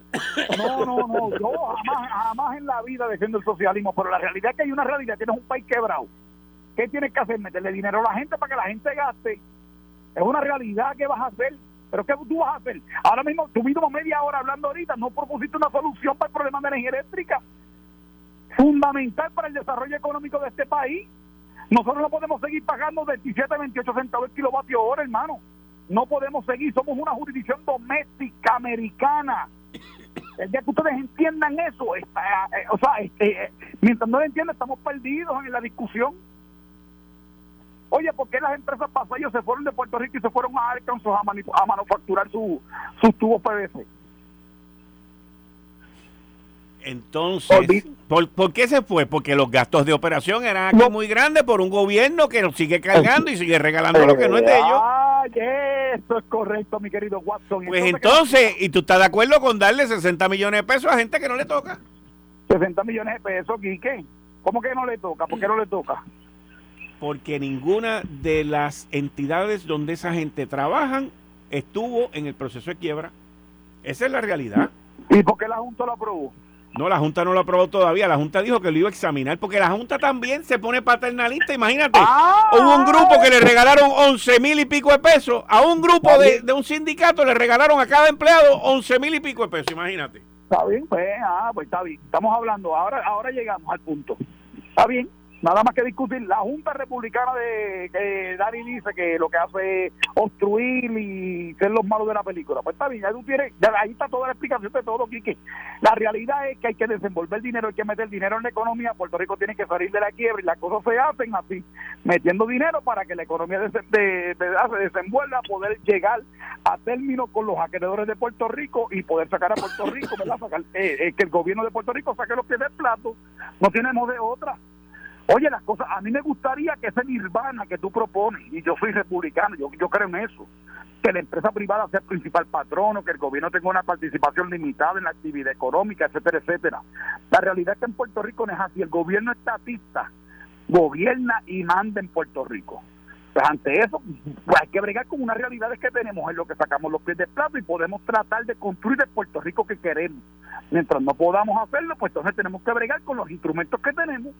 No, no, no, yo jamás, jamás en la vida defiendo el socialismo, pero la realidad es que hay una realidad, tienes un país quebrado. ¿Qué tienes que hacer? Meterle dinero a la gente para que la gente gaste. Es una realidad que vas a hacer. ¿Pero qué tú vas a hacer? Ahora mismo, tuvimos media hora hablando ahorita, no propusiste una solución para el problema de energía eléctrica fundamental para el desarrollo económico de este país. Nosotros no podemos seguir pagando 27, 28 centavos el kilovatio hora, hermano. No podemos seguir, somos una jurisdicción doméstica americana. El día que ustedes entiendan eso, eh, o sea, este, eh, mientras no lo entiendan, estamos perdidos en la discusión. Oye, ¿por qué las empresas pasajeras se fueron de Puerto Rico y se fueron a Arkansas a, a manufacturar su, sus tubos PVC? Entonces, ¿por, qué se fue? Porque los gastos de operación eran aquí muy grandes por un gobierno que nos sigue cargando y sigue regalando lo que no es de ellos. Ay, eso es correcto, mi querido Watson. Pues entonces, ¿y tú estás de acuerdo con darle 60 millones de pesos a gente que no le toca? 60 millones de pesos, Quique. ¿Cómo que no le toca? ¿Por qué no le toca? Porque ninguna de las entidades donde esa gente trabajan estuvo en el proceso de quiebra. Esa es la realidad. ¿Y por qué la Junta lo aprobó? No, la Junta no lo aprobó todavía. La Junta dijo que lo iba a examinar porque la Junta también se pone paternalista. Imagínate, ah. hubo un grupo que le regalaron 11 mil y pico de pesos. A un grupo de, un sindicato le regalaron a cada empleado 11 mil y pico de pesos. Imagínate. Está bien, pues, ah, pues está bien. Estamos hablando, ahora, ahora llegamos al punto. Está bien. Nada más que discutir. La Junta Republicana de que Dani dice que lo que hace es obstruir y ser los malos de la película. Pues está bien, ya tú tienes, ahí está toda la explicación de todo, Quique. La realidad es que hay que desenvolver dinero, hay que meter dinero en la economía. Puerto Rico tiene que salir de la quiebra y las cosas se hacen así, metiendo dinero para que la economía de, de, se desenvuelva, poder llegar a término con los acreedores de Puerto Rico y poder sacar a Puerto Rico, ¿verdad? Sacar, eh, eh, que el gobierno de Puerto Rico saque los pies del plato. No tenemos de otra. Oye, las cosas, a mí me gustaría que ese nirvana que tú propones, y yo soy republicano, yo, yo creo en eso, que la empresa privada sea el principal patrono, que el gobierno tenga una participación limitada en la actividad económica, etcétera, etcétera. La realidad es que en Puerto Rico no es así, el gobierno estatista gobierna y manda en Puerto Rico. Pues ante eso, pues hay que bregar con unas realidades que tenemos en lo que sacamos los pies del plato y podemos tratar de construir el Puerto Rico que queremos. Mientras no podamos hacerlo, pues entonces tenemos que bregar con los instrumentos que tenemos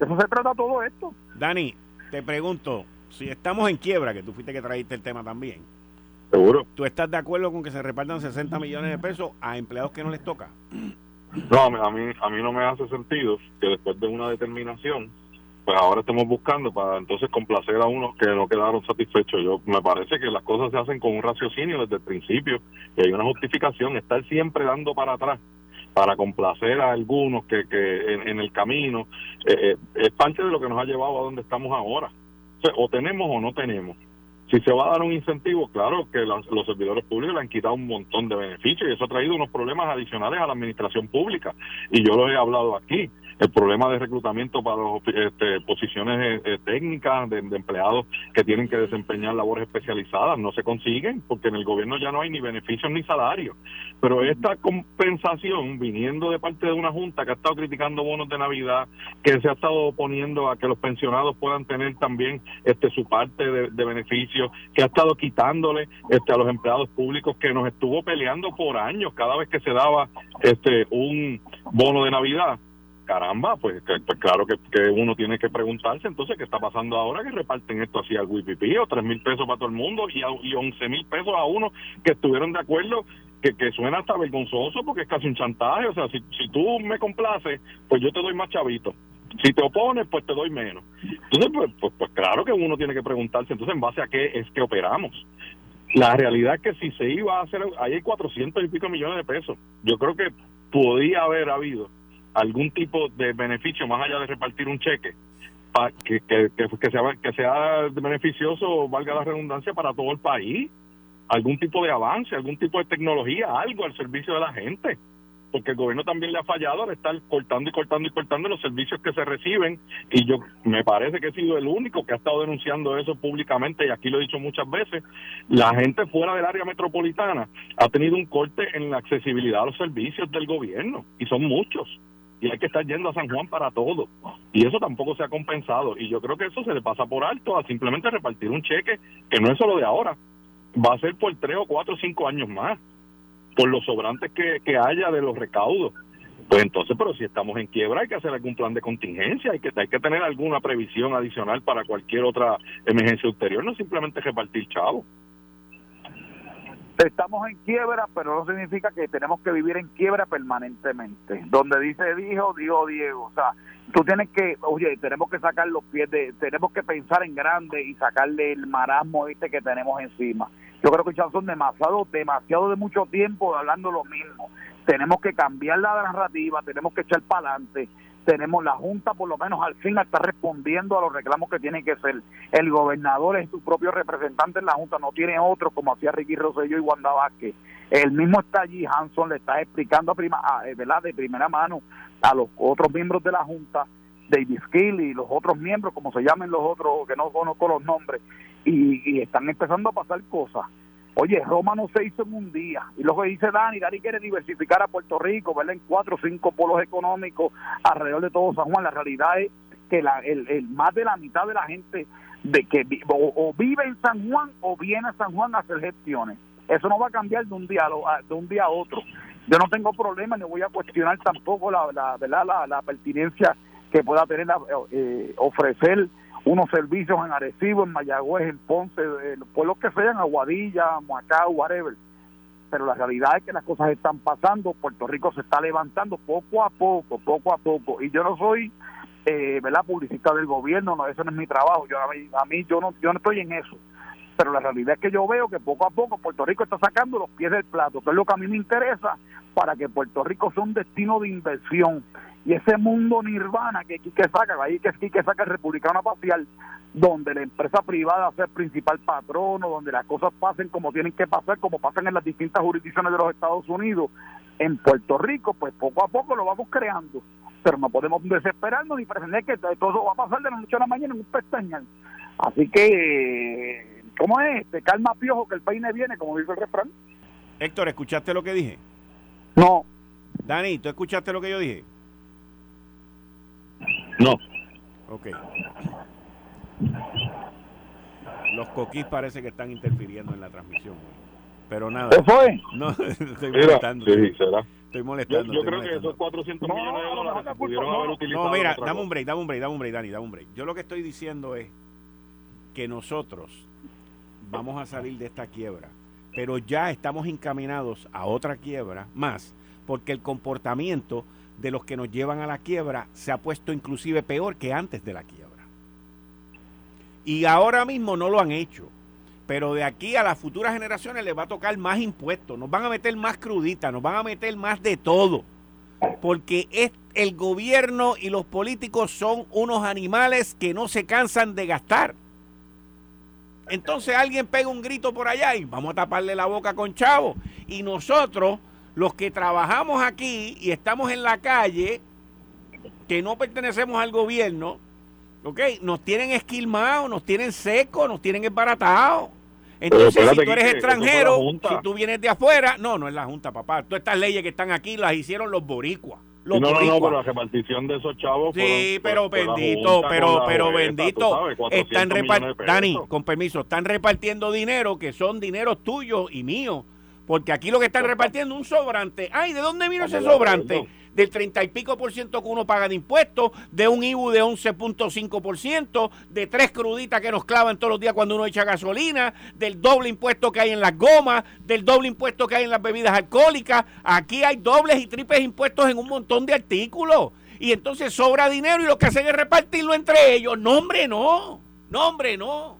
eso se trata todo esto. Dani, te pregunto, si estamos en quiebra, que tú fuiste que trajiste el tema también. Seguro. ¿Tú estás de acuerdo con que se repartan 60 millones de pesos a empleados que no les toca? No, a mí, a mí no me hace sentido que después de una determinación, pues ahora estemos buscando para entonces complacer a unos que no quedaron satisfechos. Yo Me parece que las cosas se hacen con un raciocinio desde el principio, y hay una justificación, estar siempre dando para atrás para complacer a algunos que, que en, el camino, eh, es parte de lo que nos ha llevado a donde estamos ahora. O, tenemos o no tenemos. Si se va a dar un incentivo, claro que los servidores públicos le han quitado un montón de beneficios y eso ha traído unos problemas adicionales a la administración pública. Y yo lo he hablado aquí el problema de reclutamiento para este, posiciones eh, eh, técnicas de, empleados que tienen que desempeñar labores especializadas no se consiguen porque en el gobierno ya no hay ni beneficios ni salarios. Pero esta compensación viniendo de parte de una junta que ha estado criticando bonos de Navidad, que se ha estado oponiendo a que los pensionados puedan tener también este su parte de, de beneficios, que ha estado quitándole este a los empleados públicos que nos estuvo peleando por años cada vez que se daba este un bono de Navidad caramba, pues, pues claro que, uno tiene que preguntarse entonces qué está pasando ahora que reparten esto así al WIPP o tres mil pesos para todo el mundo y, y once mil pesos a uno que estuvieron de acuerdo que, que suena hasta vergonzoso porque es casi un chantaje, o sea, si, si tú me complaces, pues yo te doy más chavito. Si te opones, pues te doy menos. Entonces, pues, pues, pues claro que uno tiene que preguntarse, entonces, ¿en base a qué es que operamos? La realidad es que si se iba a hacer, ahí hay 400 y pico millones de pesos. Yo creo que podía haber habido algún tipo de beneficio más allá de repartir un cheque que, que, que, sea, que sea beneficioso, valga la redundancia, para todo el país. Algún tipo de avance, algún tipo de tecnología, algo al servicio de la gente. Porque el gobierno también le ha fallado al estar cortando y cortando y cortando los servicios que se reciben. Y yo me parece que he sido el único que ha estado denunciando eso públicamente, y aquí lo he dicho muchas veces. La gente fuera del área metropolitana ha tenido un corte en la accesibilidad a los servicios del gobierno, y son muchos y hay que estar yendo a San Juan para todo. Y eso tampoco se ha compensado. Y yo creo que eso se le pasa por alto a simplemente repartir un cheque que no es solo de ahora, va a ser por tres o cuatro o cinco años más, por los sobrantes que, que haya de los recaudos. Pues entonces, pero si estamos en quiebra, hay que hacer algún plan de contingencia, hay que, hay que tener alguna previsión adicional para cualquier otra emergencia ulterior, no simplemente repartir chavos estamos en quiebra, pero no significa que tenemos que vivir en quiebra permanentemente. Donde dice dijo, dijo Diego. O sea, tú tienes que, oye, tenemos que sacar los pies de, tenemos que pensar en grande y sacarle el marasmo este que tenemos encima. Yo creo que ya son demasiado, demasiado de mucho tiempo hablando lo mismo. Tenemos que cambiar la narrativa, tenemos que echar para adelante tenemos la Junta, por lo menos al fin está respondiendo a los reclamos que tiene que ser. El gobernador es su propio representante en la Junta, no tiene otro como hacía Ricky Rosselló y Wanda Vázquez. El mismo está allí, Hanson le está explicando a prima, eh, ¿verdad? de primera mano a los otros miembros de la Junta, David Skill y los otros miembros, como se llamen los otros, que no conozco los nombres, y están empezando a pasar cosas. Oye, Roma no se hizo en un día. Y lo que dice Dani, Dani quiere diversificar a Puerto Rico, verla en cuatro o cinco polos económicos alrededor de todo San Juan. La realidad es que la, el, más de la mitad de la gente de que o, vive en San Juan o viene a San Juan a hacer gestiones. Eso no va a cambiar de un día a, de un día a otro. Yo no tengo problema ni voy a cuestionar tampoco la, la, la, la pertinencia que pueda tener eh, ofrecer unos servicios en Arecibo, en Mayagüez, en Ponce, en pueblos que sean, Aguadilla, Macao, whatever. Pero la realidad es que las cosas están pasando, Puerto Rico se está levantando poco a poco, poco a poco. Y yo no soy, eh, ¿verdad?, publicista del gobierno, no, eso no es mi trabajo. Yo, a, mí, yo, no, yo no estoy en eso. Pero la realidad es que yo veo que poco a poco Puerto Rico está sacando los pies del plato, que es lo que a mí me interesa para que Puerto Rico sea un destino de inversión y ese mundo nirvana que Quique saca, ahí que Quique saca el republicano parcial, donde la empresa privada sea el principal patrono, donde las cosas pasen como tienen que pasar, como pasan en las distintas jurisdicciones de los Estados Unidos, en Puerto Rico, pues poco a poco lo vamos creando. Pero no podemos desesperarnos ni pretender que todo va a pasar de la noche a la mañana en un pestañal. Así que, ¿cómo es? Este? Calma piojo que el peine viene, como dice el refrán. Héctor, ¿escuchaste lo que dije? No. Dani, ¿tú escuchaste lo que yo dije? No. Ok. Los coquís parece que están interfiriendo en la transmisión. Pero nada. ¿Qué fue? No, estoy molestando. Sí, será. Estoy molestando. Yo, creo que esos 400 millones de dólares se pudieron haber utilizado. No, mira, dame un break, dame un break, dame un break, Dani, dame un break. Yo lo que estoy diciendo es que nosotros vamos a salir de esta quiebra, pero ya estamos encaminados a otra quiebra más, porque el comportamiento de los que nos llevan a la quiebra se ha puesto inclusive peor que antes de la quiebra. Y ahora mismo no lo han hecho. Pero de aquí a las futuras generaciones les va a tocar más impuestos, nos van a meter más crudita, nos van a meter más de todo. porque es el gobierno y los políticos son unos animales que no se cansan de gastar. Entonces alguien pega un grito por allá y vamos a taparle la boca con chavo. Y nosotros, los que trabajamos aquí y estamos en la calle, que no pertenecemos al gobierno, ¿ok? Nos tienen esquilmados, nos tienen secos, nos tienen embaratados. Entonces, si tú eres extranjero, si tú vienes de afuera, no, no es la Junta, papá. Todas estas leyes que están aquí las hicieron los boricuas. no, no, no, pero la repartición de esos chavos. Sí, pero bendito, pero, pero bendito. Están Dani, con permiso, están repartiendo dinero que son dineros tuyos y míos. Porque aquí lo que están repartiendo es un sobrante. Ay, ¿de dónde vino ese sobrante? del 30 y pico por ciento que uno paga de impuestos, de un IBU de 11.5 por ciento, de tres cruditas que nos clavan todos los días cuando uno echa gasolina, del doble impuesto que hay en las gomas, del doble impuesto que hay en las bebidas alcohólicas. Aquí hay dobles y triples impuestos en un montón de artículos. Y entonces sobra dinero y lo que hacen es repartirlo entre ellos. No, hombre, no. No, hombre, no.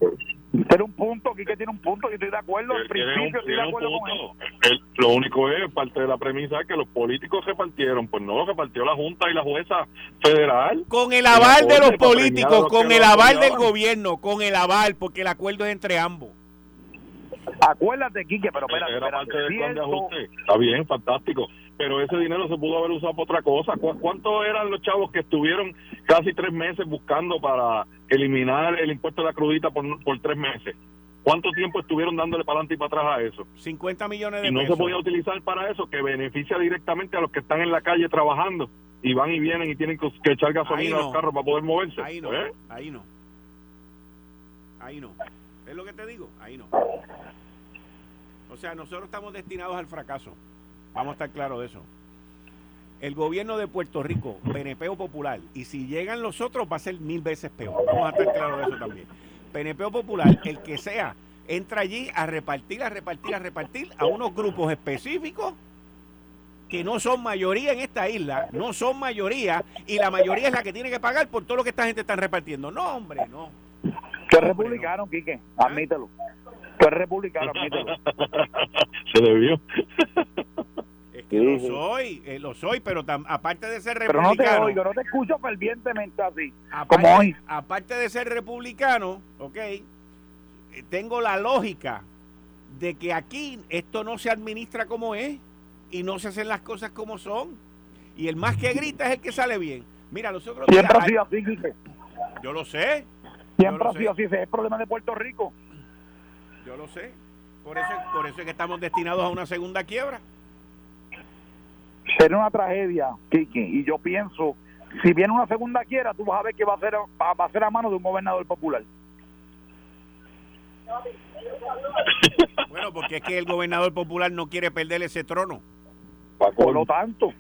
Tiene un punto, que tiene un punto, y estoy de acuerdo, al principio estoy de acuerdo con él. Lo único es, parte de la premisa, es que los políticos repartieron, pues no, repartió la Junta y la jueza federal. Con el aval de los políticos, con el aval del gobierno, con el aval, porque el acuerdo es entre ambos. Acuérdate, Quique, pero espérate, Era parte del plan de ajuste. Está bien, fantástico. Pero ese dinero se pudo haber usado para otra cosa. ¿Cuántos eran los chavos que estuvieron casi tres meses buscando para eliminar el impuesto de la crudita por, por tres meses? ¿Cuánto tiempo estuvieron dándole para adelante y para atrás a eso? 50 millones de y no se podía utilizar para eso, que beneficia directamente a los que están en la calle trabajando y van y vienen y tienen que, echar gasolina a los carros para poder moverse. Ahí no, ¿Eh? ahí no. Ahí no. ¿Es lo que te digo? Ahí no. O sea, nosotros estamos destinados al fracaso. Vamos a estar claros de eso. El gobierno de Puerto Rico, PNP o Popular, y si llegan los otros va a ser mil veces peor. Vamos a estar claros de eso también. PNP o Popular, el que sea, entra allí a repartir, a repartir, a repartir a unos grupos específicos que no son mayoría en esta isla, no son mayoría, y la mayoría es la que tiene que pagar por todo lo que esta gente está repartiendo. No, hombre, no. Que republicano, Quique, admítelo. Que republicano, admítelo. Se debió. Es lo soy, eh, lo soy, pero aparte de ser republicano. Pero no te oigo, no te escucho fervientemente así, como hoy. Aparte de ser republicano, ok, eh, tengo la lógica de que aquí esto no se administra como es y no se hacen las cosas como son. Y el más que grita es el que sale bien. Mira, nosotros. Siempre ha sido así, Yo lo sé. Siempre ha sido así. Ese es el problema de Puerto Rico. Yo lo sé. Por eso, por eso es que estamos destinados a una segunda quiebra. Sería una tragedia, Kiki. Y yo pienso, si viene una segunda quiebra, tú vas a ver que va a ser, va a, ser a mano de un gobernador popular. Bueno, porque es que el gobernador popular no quiere perder ese trono. Por lo tanto,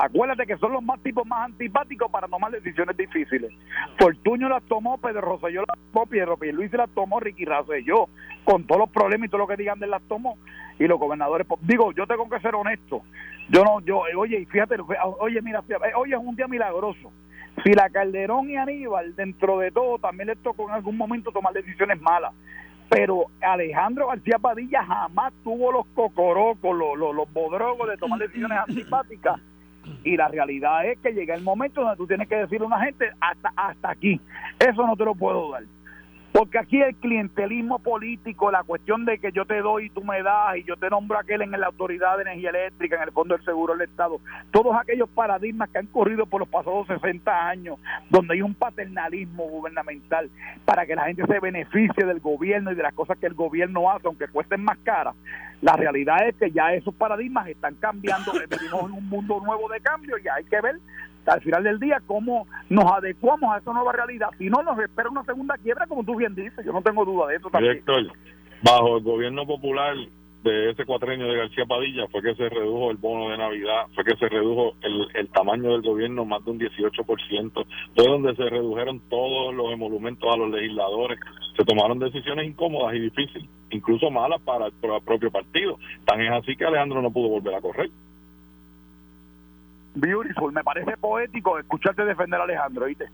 Acuérdate que son los más tipos más antipáticos para tomar decisiones difíciles. Fortuño las tomó, Pedro Rosselló las tomó, Pierro Luis las tomó, Ricky Rosselló, con todos los problemas y todo lo que digan de las tomó. Y los gobernadores, pues, digo, yo tengo que ser honesto. Yo no, yo, oye, y fíjate, oye, mira, hoy es un día milagroso. Si la Calderón y Aníbal, dentro de todo, también les tocó en algún momento tomar decisiones malas pero Alejandro García Padilla jamás tuvo los cocorocos, los, los, los bodrogos de tomar decisiones antipáticas y la realidad es que llega el momento donde tú tienes que decirle a una gente hasta, hasta aquí. Eso no te lo puedo dar. Porque aquí el clientelismo político, la cuestión de que yo te doy y tú me das y yo te nombro a aquel en la Autoridad de Energía Eléctrica, en el Fondo del Seguro del Estado, todos aquellos paradigmas que han corrido por los pasados 60 años, donde hay un paternalismo gubernamental para que la gente se beneficie del gobierno y de las cosas que el gobierno hace, aunque cuesten más caras, la realidad es que ya esos paradigmas están cambiando, vivimos en un mundo nuevo de cambio y hay que ver al final del día cómo nos adecuamos a esa nueva realidad. Si no, nos espera una segunda quiebra, como tú bien dices, yo no tengo duda de eso también. Director, bajo el gobierno popular de ese cuatrenio de García Padilla fue que se redujo el bono de Navidad, fue que se redujo el, el tamaño del gobierno más de un 18%, fue donde se redujeron todos los emolumentos a los legisladores, se tomaron decisiones incómodas y difíciles, incluso malas para el, propio partido. Tan es así que Alejandro no pudo volver a correr. Beautiful, me parece poético escucharte defender a Alejandro, ¿viste?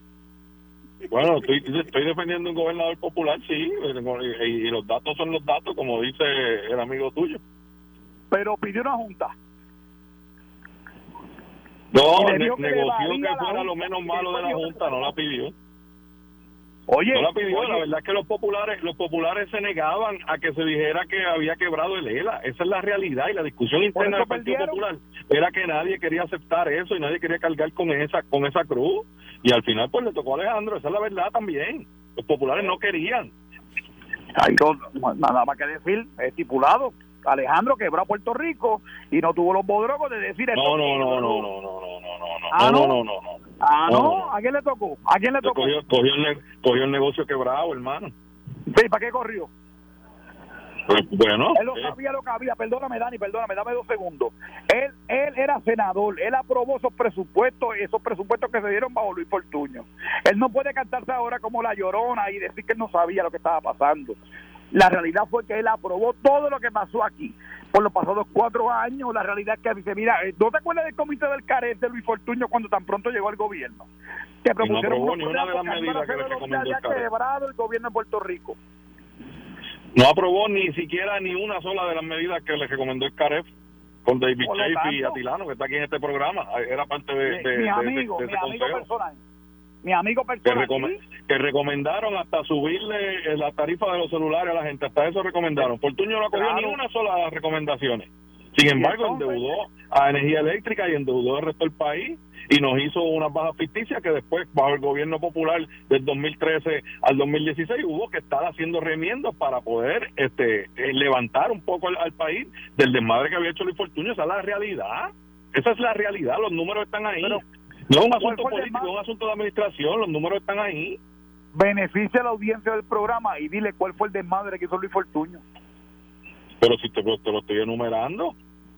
Bueno, estoy, estoy defendiendo un gobernador popular, sí, y, los datos son los datos, como dice el amigo tuyo. Pero pidió una junta. No, negoció que, fuera lo menos malo de la Junta, no la pidió. Oye, no la pidió, la verdad es que los populares, los populares se negaban a que se dijera que había quebrado el ELA. Esa es la realidad y la discusión interna del Partido Popular era que nadie quería aceptar eso y nadie quería cargar con esa, con esa cruz. Y al final pues le tocó a Alejandro, esa es la verdad también. Los populares no querían. Hay nada más que decir, estipulado. Alejandro quebró a Puerto Rico y no tuvo los bodrogos de decir no no no, no, no, no, no, no, no, no, ah, no, no, no, no, Ah, no, ¿a quién le tocó? ¿A quién le tocó? Cogió, cogió, el, cogió el negocio quebrado, hermano. Sí, ¿para qué corrió? Pues, bueno. Él no sabía lo que había. Perdóname, Dani, perdóname, dame dos segundos. Él, él era senador. Él aprobó esos presupuestos, esos presupuestos que se dieron bajo Luis Fortuño. Él no puede cantarse ahora como la llorona y decir que él no sabía lo que estaba pasando. La realidad fue que él aprobó todo lo que pasó aquí. Por los pasados cuatro años, la realidad es que dice, mira, eh, ¿no te acuerdas del comité del CARET de Luis Fortuño cuando tan pronto llegó al gobierno? Que propusieron no aprobó una de las medidas que le recomendó el quebrado el gobierno de Puerto Rico. No aprobó ni siquiera ni una sola de las medidas que le recomendó el CAREF con David Chafee y Atilano, que está aquí en este programa. Era parte de, de, mi amigo, mi amigo personal. Mi amigo personal. Que, recomendaron hasta subirle eh, la tarifa de los celulares a la gente. Hasta eso recomendaron. Fortunio no cogió ni una sola de las recomendaciones. Sin embargo, endeudó a energía eléctrica y endeudó al resto del país y nos hizo una baja ficticia que después, bajo el gobierno popular del 2013 al 2016, hubo que estar haciendo remiendos para poder este eh, levantar un poco al, país del desmadre que había hecho Luis Fortunio. Esa es la realidad. Esa es la realidad. Los números están ahí. No es un asunto político, es un asunto de administración. Los números están ahí. Beneficia a la audiencia del programa y dile cuál fue el desmadre que hizo Luis Fortuño. Pero si te, te lo estoy enumerando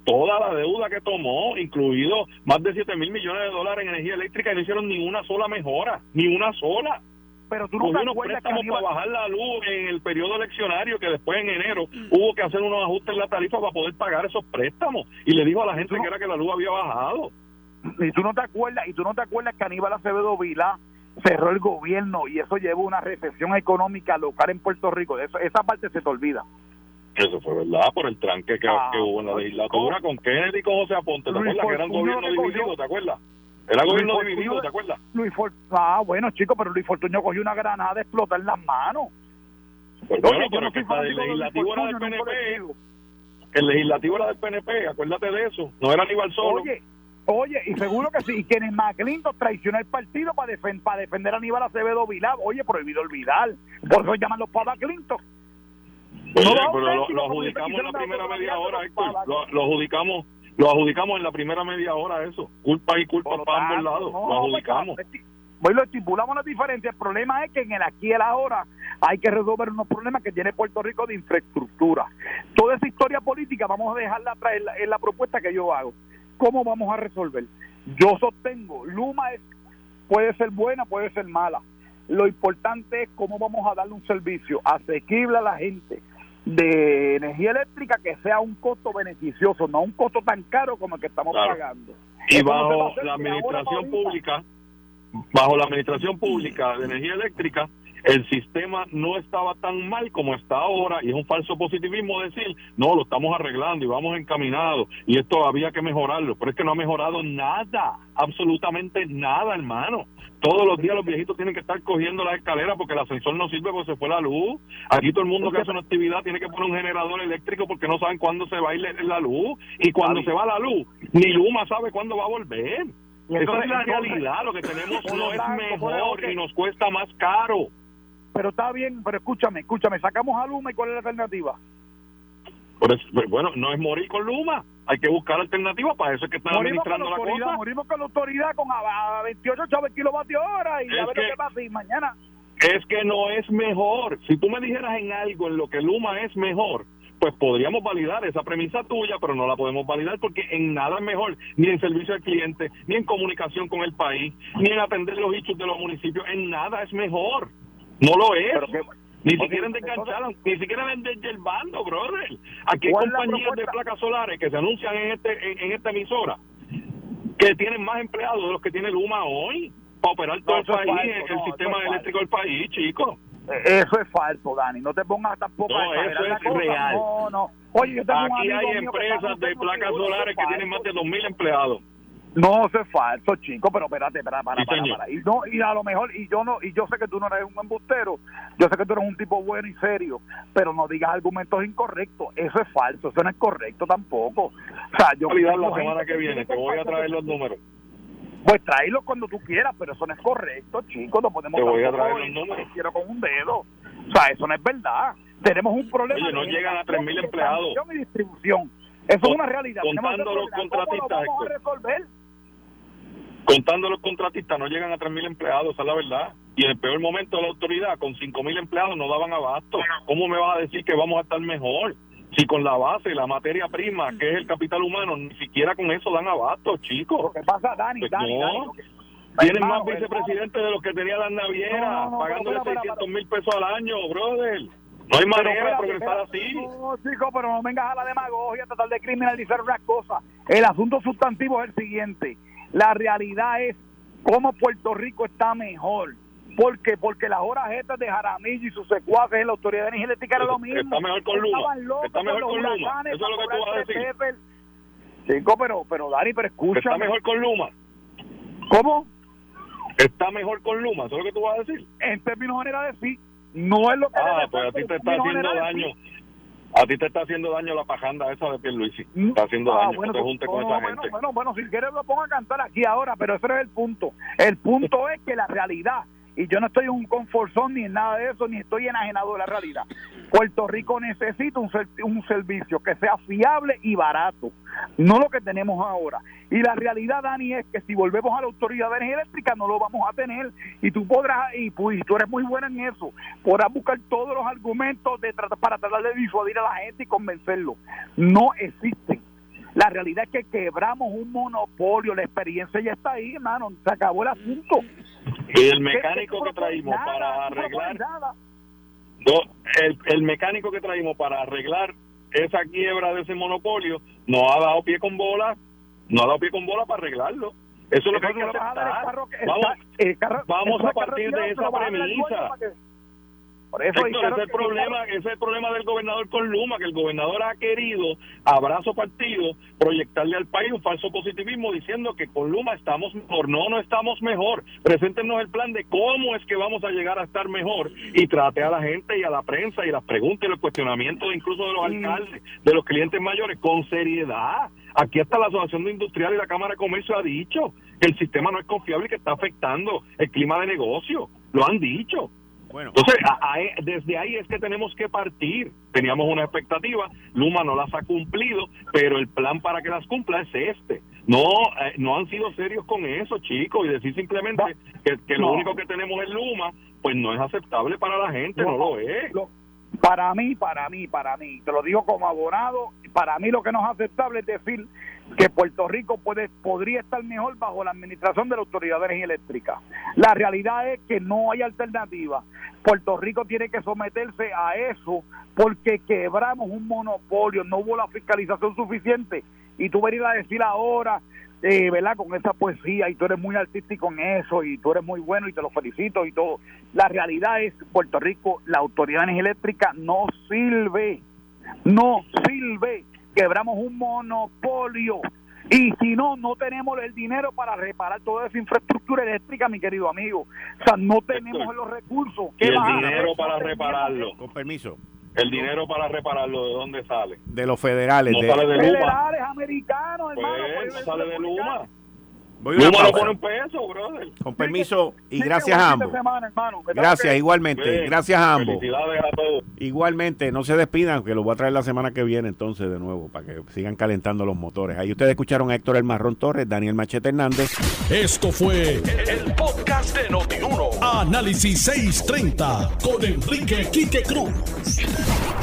toda la deuda que tomó, incluido más de 7 mil millones de dólares en energía eléctrica y no hicieron ni una sola mejora, ni una sola. Pero tú no te préstamos para bajar la luz en el periodo eleccionario que después en enero hubo que hacer unos ajustes en la tarifa para poder pagar esos préstamos y le dijo a la gente que era que la luz había bajado. Y tú no te acuerdas, y tú no te acuerdas que Aníbal Acevedo Vilá cerró el gobierno y eso llevó una recesión económica local en Puerto Rico. Eso, esa parte se te olvida. Eso fue verdad, por el tranque que, ah, hubo en la legislatura con Kennedy y con José Aponte. ¿Te acuerdas que era un gobierno dividido? ¿Te acuerdas? Era gobierno dividido, ¿te acuerdas? Luis ah, bueno, chicos, pero Luis Fortuño cogió una granada de explotar las manos. Pues bueno, pero que el legislativo era del PNP. El legislativo era del PNP, acuérdate de eso. No era Aníbal solo. Oye, Oye, y seguro que sí. Y quienes McClinton traicionó el partido para, para defender a Aníbal Acevedo Vilá. Oye, prohibido olvidar. Por eso llaman los para Clinton pero lo, adjudicamos en la primera media hora, Héctor. Lo, adjudicamos lo adjudicamos en la primera media hora eso. Culpa y culpa para ambos lados. lo adjudicamos. Pues lo estipulamos las diferencias. El problema es que en el aquí y el ahora hay que resolver unos problemas que tiene Puerto Rico de infraestructura. Toda esa historia política vamos a dejarla atrás en la, en la propuesta que yo hago. ¿Cómo vamos a resolver? Yo sostengo, Luma es, puede ser buena, puede ser mala. Lo importante es cómo vamos a darle un servicio asequible a la gente, de energía eléctrica que sea un costo beneficioso, no un costo tan caro como el que estamos pagando. Y bajo la administración pública, bajo la administración pública de energía eléctrica, el sistema no estaba tan mal como está ahora y es un falso positivismo decir, no, lo estamos arreglando y vamos encaminados y esto había que mejorarlo, pero es que no ha mejorado nada, absolutamente nada, hermano. Todos los días los viejitos tienen que estar cogiendo la escalera porque el ascensor no sirve porque se fue la luz. Aquí todo el mundo que hace una actividad tiene que poner un generador eléctrico porque no saben cuándo se va a ir la luz. Y cuando se va la luz, ni Luma sabe cuándo va a volver. Esa es la realidad. Lo que tenemos no es mejor y nos cuesta más caro. Pero está bien, pero escúchame, escúchame. Sacamos a Luma y ¿cuál es la alternativa? bueno, no es morir con Luma, hay que buscar alternativas, para eso es que están administrando la, cosa. Morimos con la autoridad con a, 28 chavos kilovatios hora y a ver qué pasa y mañana. Es que no es mejor. Si tú me dijeras en algo en lo que Luma es mejor, pues podríamos validar esa premisa tuya, pero no la podemos validar porque en nada es mejor, ni en servicio al cliente, ni en comunicación con el país, ni en atender los hechos de los municipios, en nada es mejor. No lo es. Ni siquiera engancharon, ni siquiera el bando, brother. Aquí hay compañías de placas solares que se anuncian en este en, esta emisora que tienen más empleados de los que tiene Luma hoy para operar todo el país, el sistema eléctrico del país, chicos. E, eso es falso, Dani. No te pongas tampoco no, eso es real. No, no. Oye, yo tengo Aquí hay empresas de placas solares que tienen más de 2.000 empleados. No, eso es falso, chico, pero espérate, espérate, para, para, para, Y, no, y a lo mejor, y yo no, y yo sé que tú no eres un embustero, yo sé que tú eres un tipo bueno y serio, pero no digas argumentos incorrectos, eso es falso, eso no es correcto tampoco. O sea, yo... la semana que viene, te voy a traer los números. Pues tráelos cuando tú quieras, pero eso no es correcto, chicos, no podemos... Te voy a traer los números. Quiero con un dedo. O sea, eso no es verdad. Tenemos un problema... Oye, no llegan a 3.000 empleados. Y distribución. Eso es una realidad. Contando los contratistas. ¿Cómo vamos a resolver? Contando los contratistas, no llegan a 3.000 empleados, esa es la verdad. Y en el peor momento de la autoridad, con 5.000 empleados, no daban abasto. ¿Cómo me vas a decir que vamos a estar mejor? Si con la base, la materia prima, que es el capital humano, ni siquiera con eso dan abasto, chicos. ¿Qué pasa, Dani? Pues Dani, Tienen más vicepresidentes de los que tenía la naviera, pagándole 600 mil pesos al año, brother. No hay manera de progresar así. No, chico, pero no vengas a la demagogia, a tratar de criminalizar una cosa. El asunto sustantivo es el siguiente. La realidad es cómo Puerto Rico está mejor. ¿Por qué? Porque las horas estas de Jaramillo y sus secuaces en la Autoridad de Energía Eléctrica era lo mismo. Está mejor con Luma. Está mejor con Luma. Eso es lo que tú vas a decir. Chico, pero, pero Dani, pero escucha. Está mejor con Luma. ¿Cómo? Está mejor con Luma, ¿eso es lo que tú vas a decir? En términos generales, sí. No es lo que... Ah, pues a ti te está haciendo daño. A ti te está haciendo daño la pajanda esa de Pierluisi. Está haciendo ah, daño. Bueno, te junte con esa bueno, Bueno, bueno, si quieres lo pongo a cantar aquí ahora, pero ese es el punto. El punto es que la realidad y yo no estoy en un conforzón ni en nada de eso, ni estoy enajenado de la realidad. Puerto Rico necesita un, servicio que sea fiable y barato, no lo que tenemos ahora. Y la realidad, Dani, es que si volvemos a la Autoridad de Energía Eléctrica no lo vamos a tener. Y tú podrás, y, pues, tú eres muy buena en eso, podrás buscar todos los argumentos de para tratar de disuadir a la gente y convencerlo. No existen. La realidad es que quebramos un monopolio, la experiencia ya está ahí, hermano, se acabó el asunto. Y el mecánico que traímos para arreglar... el, el mecánico que traímos para arreglar esa quiebra de ese monopolio no ha dado pie con bola, no ha dado pie con bola para arreglarlo. Eso es lo que hay que aceptar. Vamos, vamos a partir de esa premisa. Por eso ese, es el problema, ese es el problema del gobernador con Luma, que el gobernador ha querido, abrazo partido, proyectarle al país un falso positivismo diciendo que con Luma estamos mejor. No, no estamos mejor. Preséntenos el plan de cómo es que vamos a llegar a estar mejor y trate a la gente y a la prensa y las preguntas y los cuestionamientos incluso de los alcaldes, de los clientes mayores, con seriedad. Aquí hasta la Asociación de Industrial y la Cámara de Comercio ha dicho que el sistema no es confiable y que está afectando el clima de negocio. Lo han dicho. Bueno. Entonces, desde ahí es que tenemos que partir. Teníamos una expectativa, Luma no las ha cumplido, pero el plan para que las cumpla es este. No, eh, no han sido serios con eso, chicos, y decir simplemente que, lo único que tenemos es Luma, pues no es aceptable para la gente, no, lo es. para mí, para mí, para mí, te lo digo como abogado, para mí lo que no es aceptable es decir que Puerto Rico puede, podría estar mejor bajo la administración de la Autoridad de Energía Eléctrica. La realidad es que no hay alternativa. Puerto Rico tiene que someterse a eso porque quebramos un monopolio, no hubo la fiscalización suficiente. Y tú venir a decir ahora, eh, ¿verdad? Con esa poesía y tú eres muy artístico en eso y tú eres muy bueno y te lo felicito y todo. La realidad es Puerto Rico, la Autoridad de Energía Eléctrica no sirve, no sirve quebramos un monopolio. Y si no, no tenemos el dinero para reparar toda esa infraestructura eléctrica, mi querido amigo. O sea, no tenemos los recursos. ¿Y el dinero para repararlo? Con permiso. ¿El dinero para repararlo de dónde sale? De los federales. No sale de Luma. Federales americanos, pues, hermano. no sale de Luma. Voy un peso, brother. Con permiso y gracias a ambos. Gracias, igualmente. Gracias a ambos. Felicidades a todos. Igualmente, no se despidan, que los voy a traer la semana que viene entonces de nuevo, para que sigan calentando los motores. Ahí ustedes escucharon a Héctor El Marrón Torres, Daniel Machete Hernández. Esto fue el podcast de Notiuno. Análisis 630 con Enrique Quique Cruz.